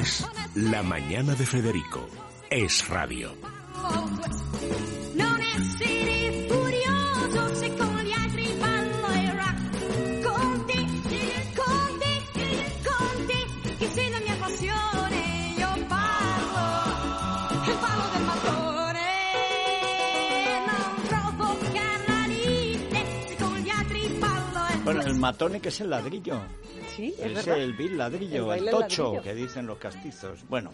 Es La Mañana de Federico. Es radio. Bueno, el matone que es el ladrillo. Sí, es Es verdad. el vil ladrillo, El tocho, ladrillo. que dicen los castizos. Bueno,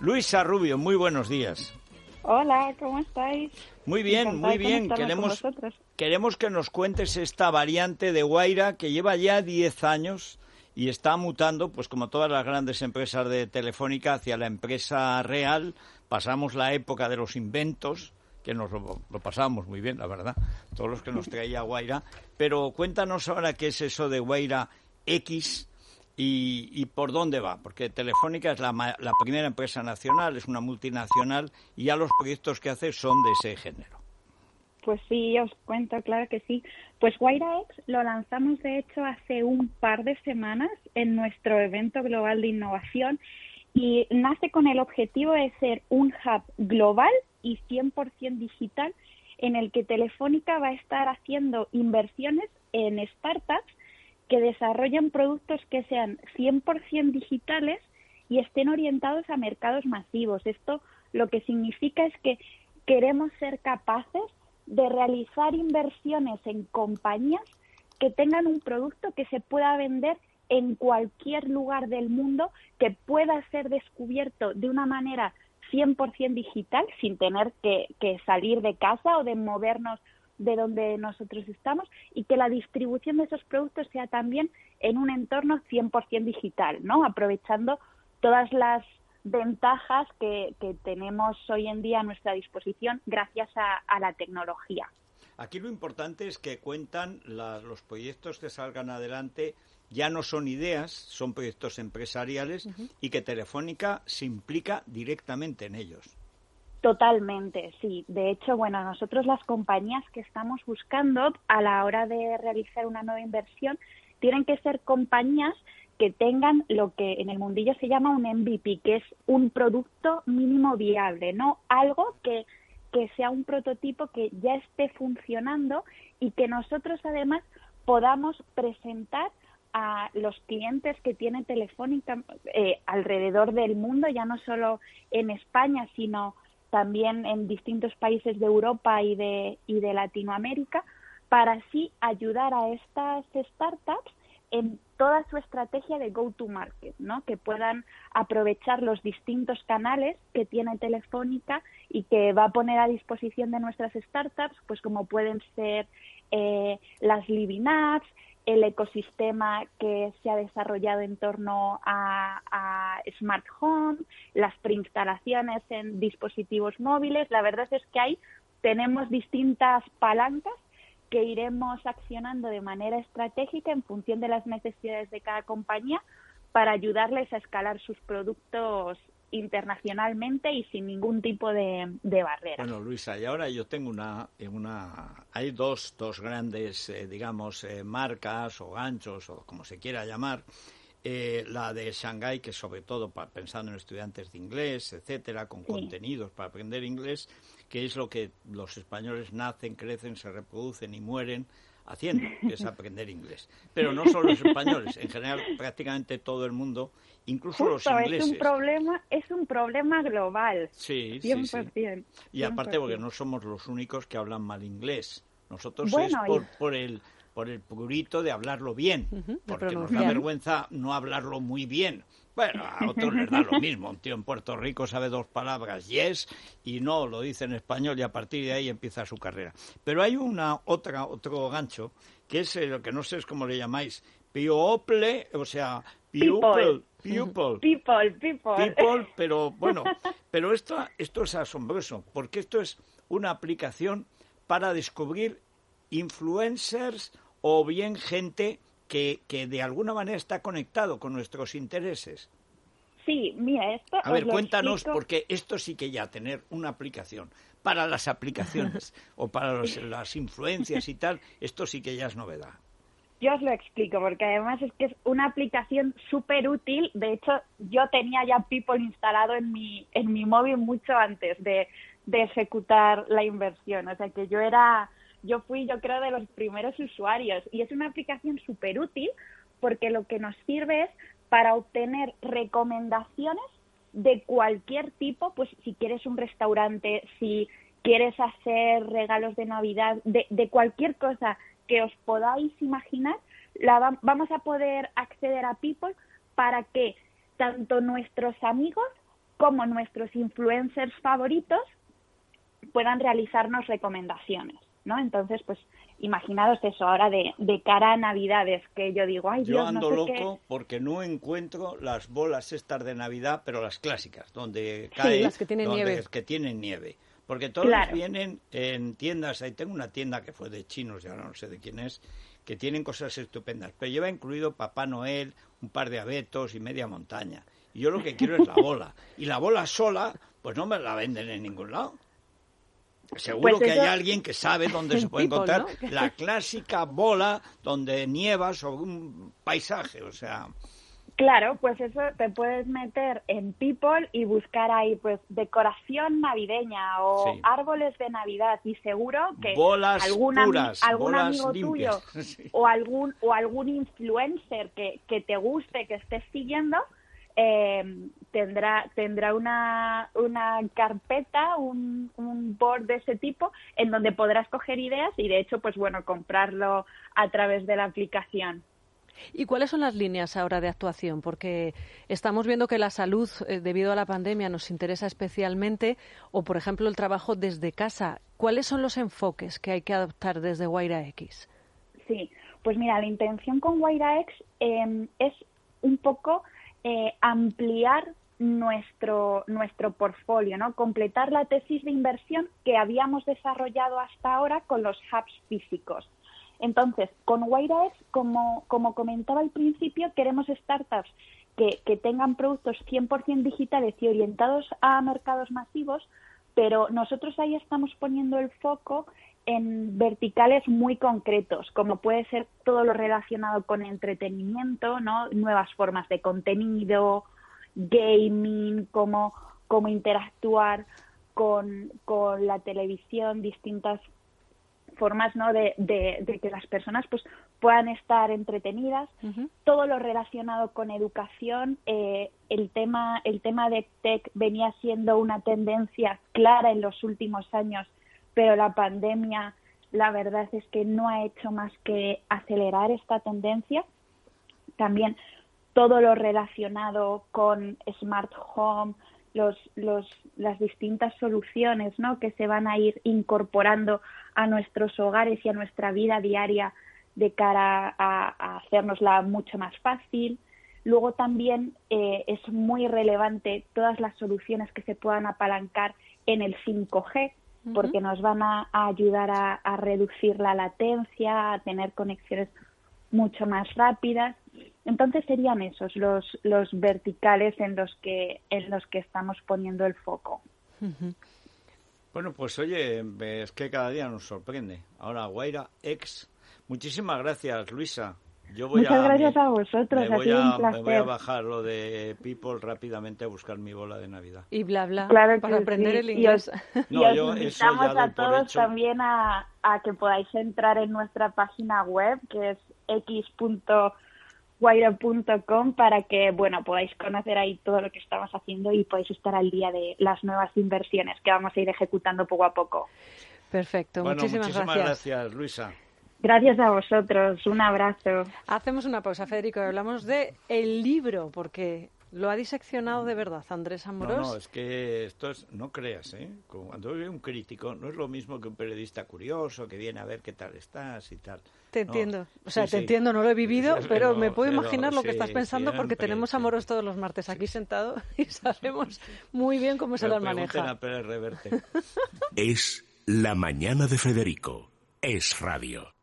Luisa Rubio, muy buenos días. Hola, ¿cómo estáis? Muy bien, Encantada muy bien. Queremos, vosotros. queremos que nos cuentes esta variante de Guaira que lleva ya 10 años y está mutando, pues como todas las grandes empresas de Telefónica, hacia la empresa real. Pasamos la época de los inventos, que nos lo, lo pasábamos muy bien, la verdad, todos los que nos traía Guaira. Pero cuéntanos ahora qué es eso de Guaira X y, por dónde va, porque Telefónica es la, la primera empresa nacional, es una multinacional y ya los proyectos que hace son de ese género. Pues sí, os cuento, claro que sí. Pues Guaira X lo lanzamos de hecho hace un par de semanas en nuestro evento global de innovación y nace con el objetivo de ser un hub global y 100% digital en el que Telefónica va a estar haciendo inversiones en startups que desarrollan productos que sean 100% digitales y estén orientados a mercados masivos. Esto lo que significa es que queremos ser capaces de realizar inversiones en compañías que tengan un producto que se pueda vender en cualquier lugar del mundo, que pueda ser descubierto de una manera 100% digital, sin tener que, que salir de casa o de movernos de donde nosotros estamos y que la distribución de esos productos sea también en un entorno 100% digital, ¿no? Aprovechando todas las ventajas que, que tenemos hoy en día a nuestra disposición gracias a, a la tecnología. Aquí lo importante es que cuentan los proyectos que salgan adelante, ya no son ideas, son proyectos empresariales y que Telefónica se implica directamente en ellos. Totalmente, sí. De hecho, bueno, nosotros las compañías que estamos buscando a la hora de realizar una nueva inversión tienen que ser compañías que tengan lo que en el mundillo se llama un MVP, que es un producto mínimo viable, no algo que, que sea un prototipo que ya esté funcionando y que nosotros además podamos presentar a los clientes que tiene Telefónica eh, alrededor del mundo, ya no solo en España, sino también en distintos países de Europa y de, y de Latinoamérica, para así ayudar a estas startups en toda su estrategia de go-to-market, ¿no? que puedan aprovechar los distintos canales que tiene Telefónica y que va a poner a disposición de nuestras startups, pues como pueden ser eh, las Living Apps, el ecosistema que se ha desarrollado en torno a, Smart Home, las preinstalaciones en dispositivos móviles. La verdad es que ahí tenemos distintas palancas que iremos accionando de manera estratégica en función de las necesidades de cada compañía para ayudarles a escalar sus productos internacionalmente y sin ningún tipo de, de barrera. Bueno, Luisa, y ahora yo tengo una, una hay dos, dos grandes, eh, digamos, eh, marcas o ganchos o como se quiera llamar. Eh, la de Shanghái, que sobre todo pensando en estudiantes de inglés, etcétera, con Sí. contenidos para aprender inglés, que es lo que los españoles nacen, crecen, se reproducen y mueren haciendo, que es aprender inglés. Pero no solo los españoles, en general prácticamente todo el mundo, incluso los Justo, es ingleses. un problema, es un problema global. Sí, sí, sí. 100%. Y aparte porque 100%. no somos los únicos que hablan mal inglés. Nosotros Bueno, es por, y- por el por el purito de hablarlo bien, porque nos da vergüenza no hablarlo muy bien. Bueno, a otros les da lo mismo. Un tío en Puerto Rico sabe dos palabras, yes, y no, lo dice en español y a partir de ahí empieza su carrera. Pero hay una otra otro gancho, que es lo que no sé es cómo le llamáis, people, o sea, pupil, pupil, People, people. people, pero bueno, pero esto, esto es asombroso, porque esto es una aplicación para descubrir influencers o bien gente que, que de alguna manera está conectado con nuestros intereses. Sí, mira, esto. A ver, cuéntanos, explico. porque esto sí que ya tener una aplicación para las aplicaciones o para los- las influencias y tal, esto sí que ya es novedad. yo os lo explico, porque además es que es una aplicación súper útil. De hecho, yo tenía ya People instalado en mi, en mi móvil mucho antes de, de ejecutar la inversión. O sea que yo era, yo fui, yo creo, de los primeros usuarios. Y es una aplicación súper útil porque lo que nos sirve es para obtener recomendaciones de cualquier tipo, pues si quieres un restaurante, si quieres hacer regalos de Navidad, de, de cualquier cosa que os podáis imaginar, la va- vamos a poder acceder a People para que tanto nuestros amigos como nuestros influencers favoritos puedan realizarnos recomendaciones, ¿no? Entonces, pues imaginaros eso ahora de, de cara a Navidades, que yo digo, ay Yo Dios, ando no sé qué. loco porque no encuentro las bolas estas de Navidad, pero las clásicas, donde cae, las que tienen donde- nieve. que tienen nieve. Porque todas Claro. vienen en tiendas, ahí tengo una tienda que fue de chinos, ya no sé de quién es, que tienen cosas estupendas, pero lleva incluido Papá Noel, un par de abetos y media montaña. Y yo lo que quiero es la bola. Y la bola sola, pues no me la venden en ningún lado. Seguro Pues que eso- hay alguien que sabe dónde se puede encontrar ¿no? la clásica bola donde nieva sobre un paisaje, o sea, Claro, pues eso te puedes meter en People y buscar ahí pues decoración navideña o Sí. árboles de Navidad y seguro que Bolas algún, puras, algún bolas amigo limpias. tuyo Sí. o algún o algún influencer que, que te guste, que estés siguiendo, eh, tendrá tendrá una, una carpeta, un, un board de ese tipo en donde podrás coger ideas y de hecho pues bueno comprarlo a través de la aplicación. ¿Y cuáles son las líneas ahora de actuación? Porque estamos viendo que la salud, eh, debido a la pandemia, nos interesa especialmente, o por ejemplo el trabajo desde casa. ¿Cuáles son los enfoques que hay que adoptar desde Guaira X? Sí, pues mira, la intención con WairaX eh, es un poco eh, ampliar nuestro, nuestro portfolio, ¿no? Completar la tesis de inversión que habíamos desarrollado hasta ahora con los hubs físicos. Entonces, con WairaX, como, como comentaba al principio, queremos startups que, que tengan productos 100% digitales y orientados a mercados masivos, pero nosotros ahí estamos poniendo el foco en verticales muy concretos, como puede ser todo lo relacionado con entretenimiento, ¿no? Nuevas formas de contenido, gaming, cómo, cómo interactuar con, con la televisión, distintas formas ¿no? de, de, de que las personas pues puedan estar entretenidas todo lo relacionado con educación eh, el tema el tema de tech venía siendo una tendencia clara en los últimos años pero la pandemia la verdad es que no ha hecho más que acelerar esta tendencia también todo lo relacionado con smart home las distintas soluciones ¿no? que se van a ir incorporando a nuestros hogares y a nuestra vida diaria de cara a, a hacernosla mucho más fácil. Luego también eh, es muy relevante todas las soluciones que se puedan apalancar en el 5G, porque nos van a, a ayudar a, a reducir la latencia, a tener conexiones mucho más rápidas. Entonces serían esos los, los verticales en los que en los que estamos poniendo el foco. Bueno, pues oye, es que cada día nos sorprende. Ahora, Guaira X. Muchísimas gracias, Luisa. Yo voy Muchas a, gracias a vosotros, me ha voy sido a, un me voy a placer. bajar lo de People rápidamente a buscar mi bola de Navidad. Y bla, bla, Claro para aprender sí. el Y inglés. os- No, y os yo eso invitamos ya a todos también a, a que podáis entrar en nuestra página web, que es x.guaira.com, para que bueno podáis conocer ahí todo lo que estamos haciendo y podáis estar al día de las nuevas inversiones que vamos a ir ejecutando poco a poco. Perfecto, Bueno, muchísimas, muchísimas gracias. gracias, Luisa. Gracias a vosotros, un abrazo. Hacemos una pausa, Federico, y hablamos de el libro, porque lo ha diseccionado de verdad Andrés Amorós. no, es que esto es, no creas, ¿eh? Como Cuando hay un crítico, no es lo mismo que un periodista curioso que viene a ver qué tal estás y tal. Te No, entiendo. O sea, sí, te sí. entiendo, no lo he vivido, Sí, pero me puedo pero imaginar lo que estás pensando porque tenemos a siempre. Moros todos los martes aquí sentado y sabemos muy bien cómo se pregunten maneja. a Pérez Reverte. Es La Mañana de Federico. Es Radio.